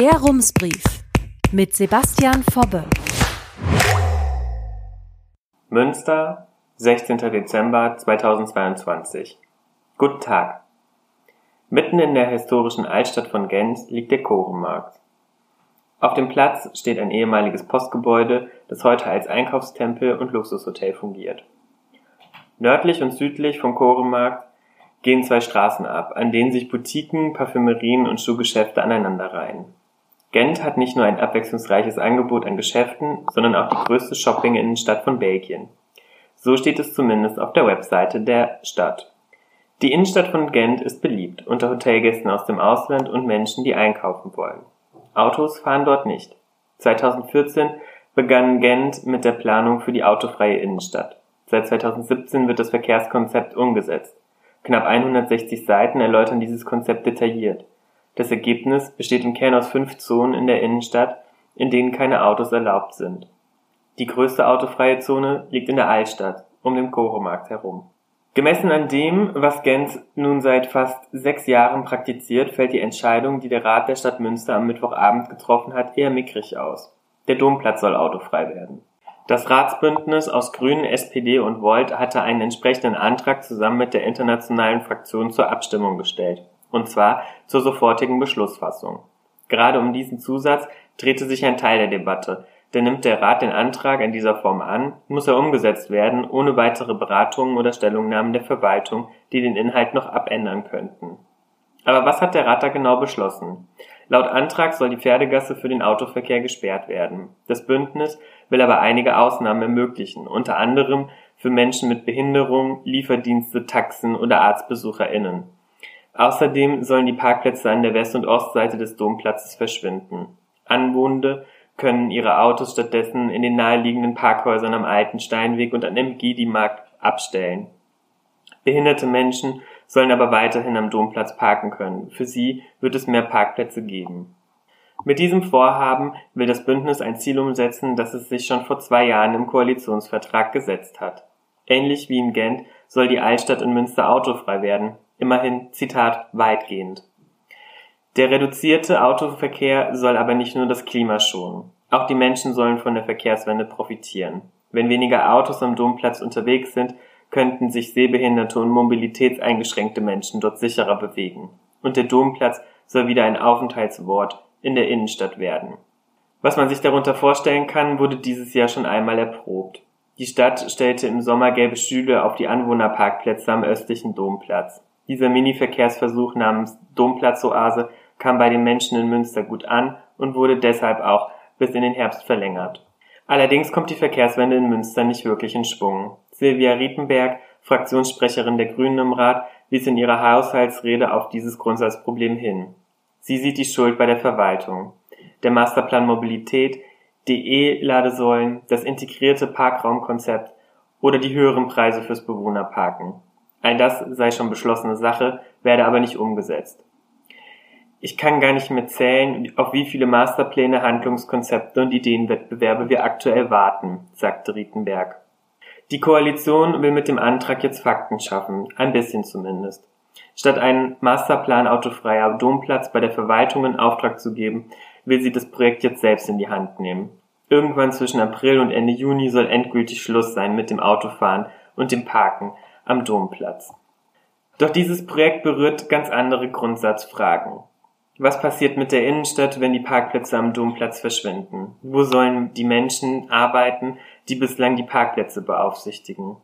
Der Rumsbrief mit Sebastian Fobbe. Münster, 16. Dezember 2022. Guten Tag. Mitten in der historischen Altstadt von Gent liegt der Chorenmarkt. Auf dem Platz steht ein ehemaliges Postgebäude, das heute als Einkaufstempel und Luxushotel fungiert. Nördlich und südlich vom Chorenmarkt gehen zwei Straßen ab, an denen sich Boutiquen, Parfümerien und Schuhgeschäfte aneinanderreihen. Gent hat nicht nur ein abwechslungsreiches Angebot an Geschäften, sondern auch die größte Shopping-Innenstadt von Belgien. So steht es zumindest auf der Webseite der Stadt. Die Innenstadt von Gent ist beliebt unter Hotelgästen aus dem Ausland und Menschen, die einkaufen wollen. Autos fahren dort nicht. 2014 begann Gent mit der Planung für die autofreie Innenstadt. Seit 2017 wird das Verkehrskonzept umgesetzt. Knapp 160 Seiten erläutern dieses Konzept detailliert. Das Ergebnis besteht im Kern aus fünf Zonen in der Innenstadt, in denen keine Autos erlaubt sind. Die größte autofreie Zone liegt in der Altstadt, um den Koromarkt herum. Gemessen an dem, was Gent nun seit fast sechs Jahren praktiziert, fällt die Entscheidung, die der Rat der Stadt Münster am Mittwochabend getroffen hat, eher mickrig aus. Der Domplatz soll autofrei werden. Das Ratsbündnis aus Grünen, SPD und Volt hatte einen entsprechenden Antrag zusammen mit der internationalen Fraktion zur Abstimmung gestellt und zwar zur sofortigen Beschlussfassung. Gerade um diesen Zusatz drehte sich ein Teil der Debatte, denn nimmt der Rat den Antrag in dieser Form an, muss er umgesetzt werden, ohne weitere Beratungen oder Stellungnahmen der Verwaltung, die den Inhalt noch abändern könnten. Aber was hat der Rat da genau beschlossen? Laut Antrag soll die Pferdegasse für den Autoverkehr gesperrt werden. Das Bündnis will aber einige Ausnahmen ermöglichen, unter anderem für Menschen mit Behinderung, Lieferdienste, Taxen oder ArztbesucherInnen. Außerdem sollen die Parkplätze an der West- und Ostseite des Domplatzes verschwinden. Anwohnende können ihre Autos stattdessen in den naheliegenden Parkhäusern am Alten Steinweg und an dem Gidi-Markt abstellen. Behinderte Menschen sollen aber weiterhin am Domplatz parken können. Für sie wird es mehr Parkplätze geben. Mit diesem Vorhaben will das Bündnis ein Ziel umsetzen, das es sich schon vor zwei Jahren im Koalitionsvertrag gesetzt hat. Ähnlich wie in Gent soll die Altstadt in Münster autofrei werden immerhin, Zitat, weitgehend. Der reduzierte Autoverkehr soll aber nicht nur das Klima schonen. Auch die Menschen sollen von der Verkehrswende profitieren. Wenn weniger Autos am Domplatz unterwegs sind, könnten sich sehbehinderte und mobilitätseingeschränkte Menschen dort sicherer bewegen. Und der Domplatz soll wieder ein Aufenthaltswort in der Innenstadt werden. Was man sich darunter vorstellen kann, wurde dieses Jahr schon einmal erprobt. Die Stadt stellte im Sommer gelbe Stühle auf die Anwohnerparkplätze am östlichen Domplatz. Dieser Mini-Verkehrsversuch namens Domplatzоase kam bei den Menschen in Münster gut an und wurde deshalb auch bis in den Herbst verlängert. Allerdings kommt die Verkehrswende in Münster nicht wirklich in Schwung. Silvia Riepenberg, Fraktionssprecherin der Grünen im Rat, wies in ihrer Haushaltsrede auf dieses Grundsatzproblem hin. Sie sieht die Schuld bei der Verwaltung. Der Masterplan Mobilität, die E-Ladesäulen, das integrierte Parkraumkonzept oder die höheren Preise fürs Bewohnerparken. All das sei schon beschlossene Sache, werde aber nicht umgesetzt. Ich kann gar nicht mehr zählen, auf wie viele Masterpläne, Handlungskonzepte und Ideenwettbewerbe wir aktuell warten, sagte Rietenberg. Die Koalition will mit dem Antrag jetzt Fakten schaffen, ein bisschen zumindest. Statt einen Masterplan autofreier Domplatz bei der Verwaltung in Auftrag zu geben, will sie das Projekt jetzt selbst in die Hand nehmen. Irgendwann zwischen April und Ende Juni soll endgültig Schluss sein mit dem Autofahren und dem Parken, am Domplatz. Doch dieses Projekt berührt ganz andere Grundsatzfragen. Was passiert mit der Innenstadt, wenn die Parkplätze am Domplatz verschwinden? Wo sollen die Menschen arbeiten, die bislang die Parkplätze beaufsichtigen?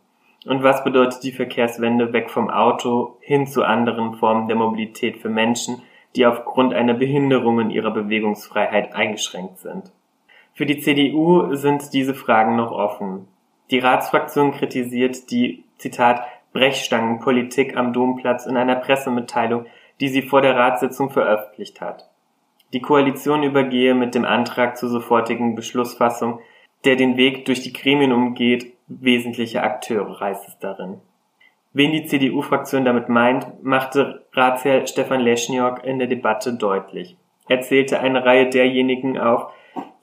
Und was bedeutet die Verkehrswende weg vom Auto hin zu anderen Formen der Mobilität für Menschen, die aufgrund einer Behinderung in ihrer Bewegungsfreiheit eingeschränkt sind? Für die CDU sind diese Fragen noch offen. Die Ratsfraktion kritisiert die, Zitat, Brechstangenpolitik am Domplatz in einer Pressemitteilung, die sie vor der Ratssitzung veröffentlicht hat. Die Koalition übergehe mit dem Antrag zur sofortigen Beschlussfassung, der den Weg durch die Gremien umgeht, wesentliche Akteure, heißt es darin. Wen die CDU-Fraktion damit meint, machte Ratsherr Stefan Leschniok in der Debatte deutlich. Er zählte eine Reihe derjenigen auf,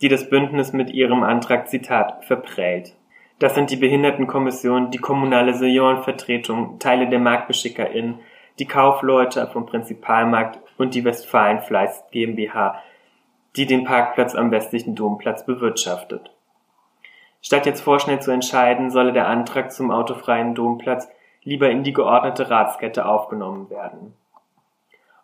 die das Bündnis mit ihrem Antrag, Zitat, verprellt. Das sind die Behindertenkommission, die kommunale Seniorenvertretung, Teile der MarktbeschickerInnen, die Kaufleute vom Prinzipalmarkt und die Westfalen Fleiß GmbH. die den Parkplatz am westlichen Domplatz bewirtschaftet. Statt jetzt vorschnell zu entscheiden, solle der Antrag zum autofreien Domplatz lieber in die geordnete Ratskette aufgenommen werden.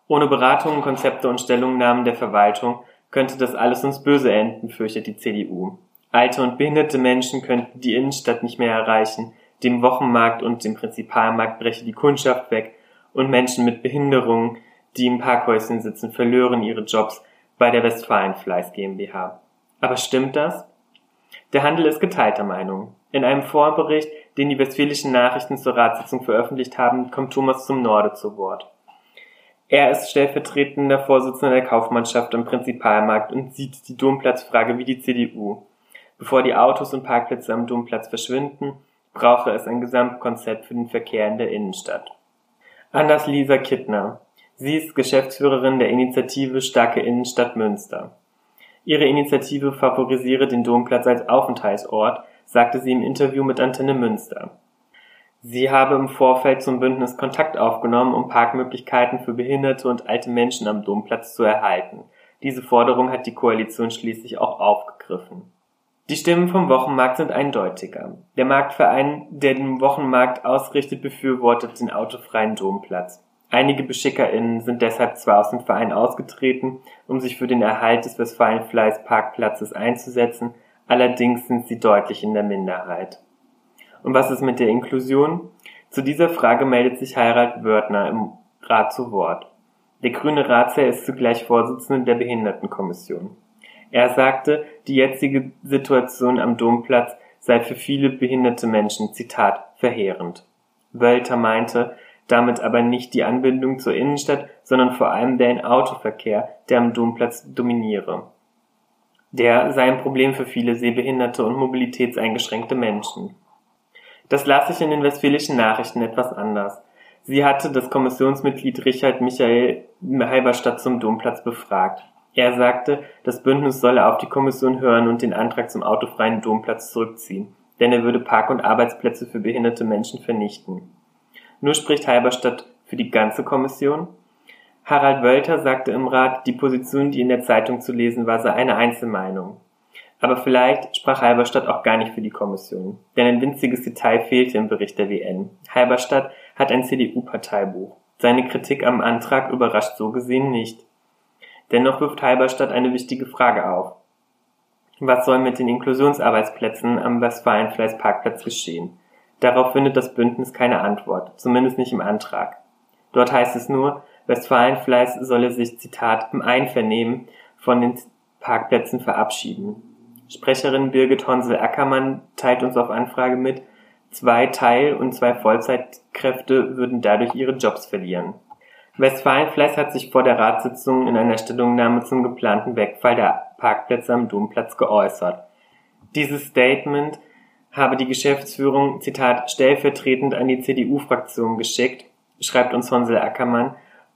Ohne Beratungen, Konzepte und Stellungnahmen der Verwaltung könnte das alles uns böse enden, fürchtet die CDU. Alte und behinderte Menschen könnten die Innenstadt nicht mehr erreichen, dem Wochenmarkt und dem Prinzipalmarkt breche die Kundschaft weg und Menschen mit Behinderungen, die im Parkhäuschen sitzen, verlören ihre Jobs bei der Westfalenfleiß GmbH. Aber stimmt das? Der Handel ist geteilter Meinung. In einem Vorbericht, den die Westfälischen Nachrichten zur Ratssitzung veröffentlicht haben, kommt Thomas zum Norde zu Wort. Er ist stellvertretender Vorsitzender der Kaufmannschaft am Prinzipalmarkt und sieht die Domplatzfrage wie die CDU. Bevor die Autos und Parkplätze am Domplatz verschwinden, brauche es ein Gesamtkonzept für den Verkehr in der Innenstadt. Anders Lisa Kittner. Sie ist Geschäftsführerin der Initiative Starke Innenstadt Münster. Ihre Initiative favorisiere den Domplatz als Aufenthaltsort, sagte sie im Interview mit Antenne Münster. Sie habe im Vorfeld zum Bündnis Kontakt aufgenommen, um Parkmöglichkeiten für behinderte und alte Menschen am Domplatz zu erhalten. Diese Forderung hat die Koalition schließlich auch aufgegriffen. Die Stimmen vom Wochenmarkt sind eindeutiger. Der Marktverein, der den Wochenmarkt ausrichtet, befürwortet den autofreien Domplatz. Einige BeschickerInnen sind deshalb zwar aus dem Verein ausgetreten, um sich für den Erhalt des Westfalenfleiß Parkplatzes einzusetzen, allerdings sind sie deutlich in der Minderheit. Und was ist mit der Inklusion? Zu dieser Frage meldet sich Harald Wörthner im Rat zu Wort. Der grüne Ratsherr ist zugleich Vorsitzender der Behindertenkommission. Er sagte, die jetzige Situation am Domplatz sei für viele behinderte Menschen, Zitat, verheerend. Wölter meinte, damit aber nicht die Anbindung zur Innenstadt, sondern vor allem der Autoverkehr, der am Domplatz dominiere. Der sei ein Problem für viele sehbehinderte und mobilitätseingeschränkte Menschen. Das las sich in den Westfälischen Nachrichten etwas anders. Sie hatte das Kommissionsmitglied Richard Michael Halberstadt zum Domplatz befragt. Er sagte, das Bündnis solle auf die Kommission hören und den Antrag zum autofreien Domplatz zurückziehen, denn er würde Park- und Arbeitsplätze für behinderte Menschen vernichten. Nur spricht Halberstadt für die ganze Kommission? Harald Wölter sagte im Rat, die Position, die in der Zeitung zu lesen war, sei eine Einzelmeinung. Aber vielleicht sprach Halberstadt auch gar nicht für die Kommission. Denn ein winziges Detail fehlte im Bericht der WN. Halberstadt hat ein CDU-Parteibuch. Seine Kritik am Antrag überrascht so gesehen nicht. Dennoch wirft Halberstadt eine wichtige Frage auf. Was soll mit den Inklusionsarbeitsplätzen am Westfalenfleiß-Parkplatz geschehen? Darauf findet das Bündnis keine Antwort, zumindest nicht im Antrag. Dort heißt es nur, Westfalenfleiß solle sich, Zitat, im Einvernehmen von den Parkplätzen verabschieden. Sprecherin Birgit Honsel-Ackermann teilt uns auf Anfrage mit, zwei Teil- und zwei Vollzeitkräfte würden dadurch ihre Jobs verlieren. Westfalenfleiß hat sich vor der Ratssitzung in einer Stellungnahme zum geplanten Wegfall der Parkplätze am Domplatz geäußert. Dieses Statement habe die Geschäftsführung, Zitat, stellvertretend an die CDU-Fraktion geschickt, schreibt uns Honsel Ackermann,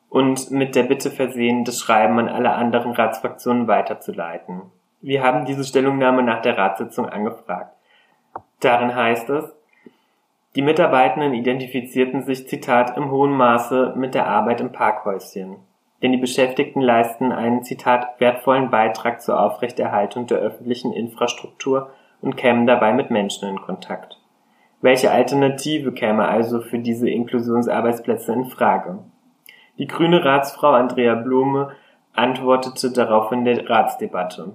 und mit der Bitte versehen, das Schreiben an alle anderen Ratsfraktionen weiterzuleiten. Wir haben diese Stellungnahme nach der Ratssitzung angefragt. Darin heißt es, die Mitarbeitenden identifizierten sich, Zitat, im hohen Maße mit der Arbeit im Parkhäuschen. Denn die Beschäftigten leisten einen, Zitat, wertvollen Beitrag zur Aufrechterhaltung der öffentlichen Infrastruktur und kämen dabei mit Menschen in Kontakt. Welche Alternative käme also für diese Inklusionsarbeitsplätze in Frage? Die grüne Ratsfrau Andrea Blume antwortete darauf in der Ratsdebatte.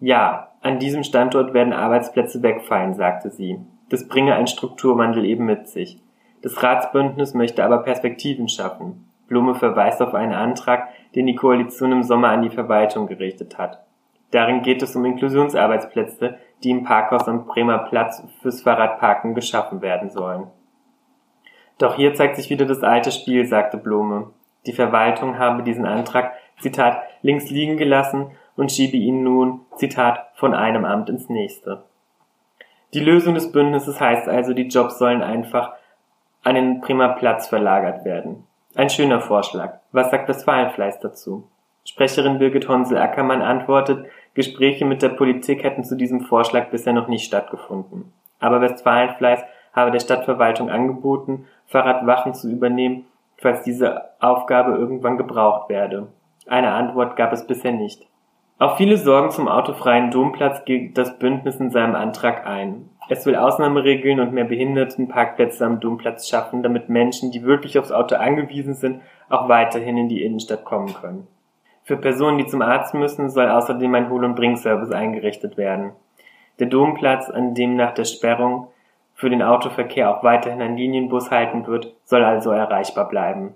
Ja, an diesem Standort werden Arbeitsplätze wegfallen, sagte sie. Das bringe ein Strukturwandel eben mit sich. Das Ratsbündnis möchte aber Perspektiven schaffen. Blume verweist auf einen Antrag, den die Koalition im Sommer an die Verwaltung gerichtet hat. Darin geht es um Inklusionsarbeitsplätze, die im Parkhaus am Bremer Platz fürs Fahrradparken geschaffen werden sollen. Doch hier zeigt sich wieder das alte Spiel, sagte Blume. Die Verwaltung habe diesen Antrag, Zitat, links liegen gelassen und schiebe ihn nun, Zitat, von einem Amt ins nächste. Die Lösung des Bündnisses heißt also, die Jobs sollen einfach an den Prima Platz verlagert werden. Ein schöner Vorschlag. Was sagt das Wahlenfleiß dazu? Sprecherin Birgit Honsel-Ackermann antwortet, Gespräche mit der Politik hätten zu diesem Vorschlag bisher noch nicht stattgefunden. Aber Westfalenfleiß habe der Stadtverwaltung angeboten, Fahrradwachen zu übernehmen, falls diese Aufgabe irgendwann gebraucht werde. Eine Antwort gab es bisher nicht. Auf viele Sorgen zum autofreien Domplatz geht das Bündnis in seinem Antrag ein. Es will Ausnahmeregeln und mehr Behindertenparkplätze am Domplatz schaffen, damit Menschen, die wirklich aufs Auto angewiesen sind, auch weiterhin in die Innenstadt kommen können. Für Personen, die zum Arzt müssen, soll außerdem ein Hol- und Bringservice eingerichtet werden. Der Domplatz, an dem nach der Sperrung für den Autoverkehr auch weiterhin ein Linienbus halten wird, soll also erreichbar bleiben.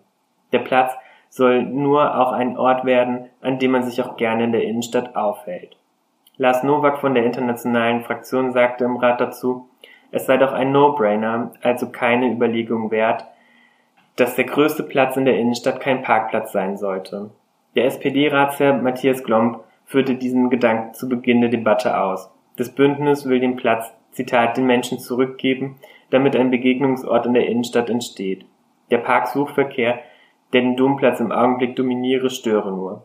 Der Platz soll nur auch ein Ort werden, an dem man sich auch gerne in der Innenstadt aufhält. Lars Nowak von der internationalen Fraktion sagte im Rat dazu, es sei doch ein No-Brainer, also keine Überlegung wert, dass der größte Platz in der Innenstadt kein Parkplatz sein sollte. Der SPD-Ratsherr Matthias Glomb führte diesen Gedanken zu Beginn der Debatte aus. Das Bündnis will den Platz, Zitat, den Menschen zurückgeben, damit ein Begegnungsort in der Innenstadt entsteht. Der Parksuchverkehr den Domplatz im Augenblick dominiere, störe nur.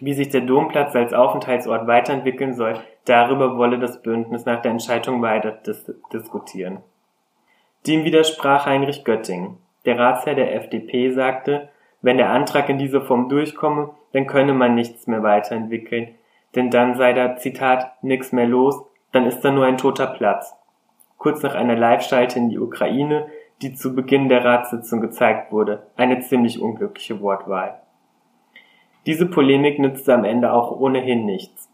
Wie sich der Domplatz als Aufenthaltsort weiterentwickeln soll, darüber wolle das Bündnis nach der Entscheidung weiter dis diskutieren. Dem widersprach Heinrich Götting. Der Ratsherr der FDP sagte, wenn der Antrag in dieser Form durchkomme, dann könne man nichts mehr weiterentwickeln, denn dann sei da, Zitat, nix mehr los, dann ist da nur ein toter Platz. Kurz nach einer Live-Schalte in die Ukraine die zu Beginn der Ratssitzung gezeigt wurde, eine ziemlich unglückliche Wortwahl. Diese Polemik nützte am Ende auch ohnehin nichts.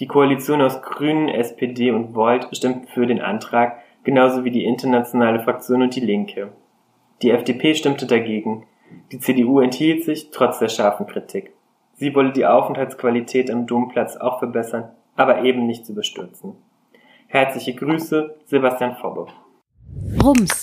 Die Koalition aus Grünen, SPD und Volt stimmt für den Antrag, genauso wie die internationale Fraktion und die Linke. Die FDP stimmte dagegen. Die CDU enthielt sich, trotz der scharfen Kritik. Sie wolle die Aufenthaltsqualität am Domplatz auch verbessern, aber eben nicht überstürzen. Herzliche Grüße, Sebastian Fobbe. Rums